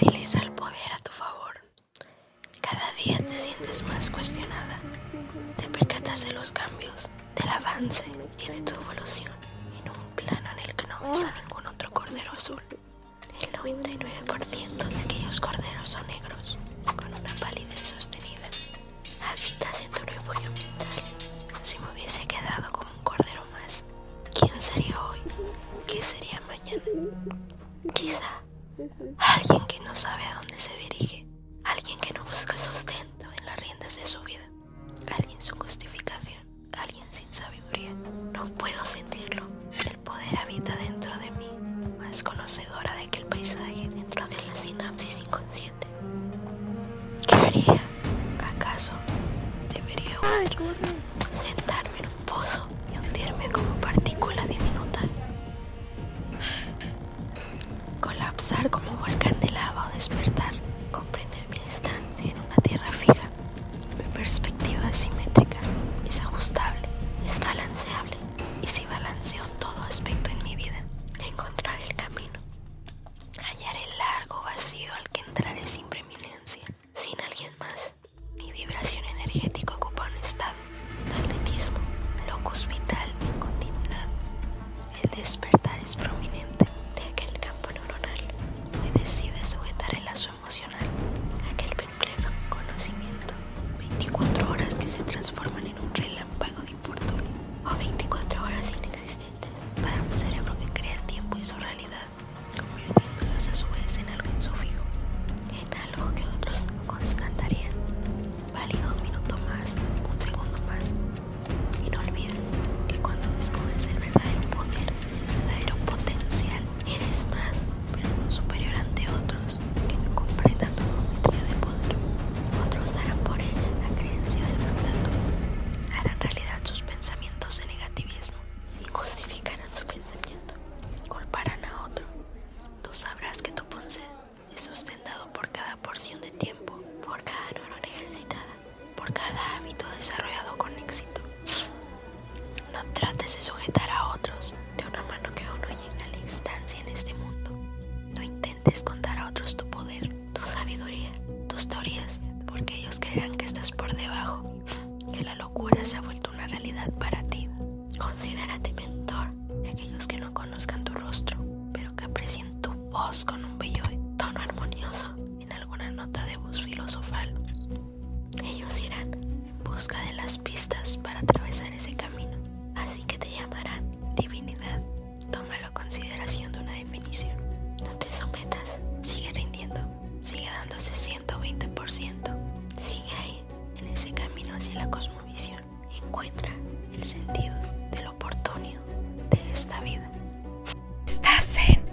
Utiliza el poder a tu favor. Cada día te sientes más cuestionada. Te percatas de los cambios, del avance y de tu evolución en un plano en el que no ves a ningún otro cordero azul. El 99% de aquellos corderos son negros, con una palidez sostenida. Habitas en tu refugio mental. Si me hubiese quedado como un cordero más, ¿quién sería hoy? ¿Qué sería mañana? Quizá alguien que no sabe a dónde se dirige, alguien que no busca sustento en las riendas de su vida, alguien sin justificación, alguien sin sabiduría. No puedo sentirlo. El poder habita dentro de mí, más conocedora de que el paisaje dentro de la sinapsis inconsciente. ¿Qué haría? ¿Acaso debería huir? Colapsar como un volcán de lava o despertar, comprender mi instante en una tierra fija. Mi perspectiva es simétrica, es ajustable, es balanceable. Y si balanceo todo aspecto en mi vida, encontrar el camino, hallar el largo vacío al que entraré sin preeminencia, sin alguien más. Mi vibración energética ocupa un estado, magnetismo, locus vital en continuidad. El despertar Intentes contar a otros tu poder, tu sabiduría, tus teorías, porque ellos creerán que estás por debajo, que la locura se ha vuelto una realidad para ti. Considérate mentor de aquellos que no conozcan tu rostro, pero que aprecien tu voz con un bello tono armonioso en alguna nota de voz filosofal. Ellos irán en busca de las pistas para atravesar ese camino, así que te llamarán divinidad. La cosmovisión. Encuentra el sentido del oportunio de esta vida. Estás en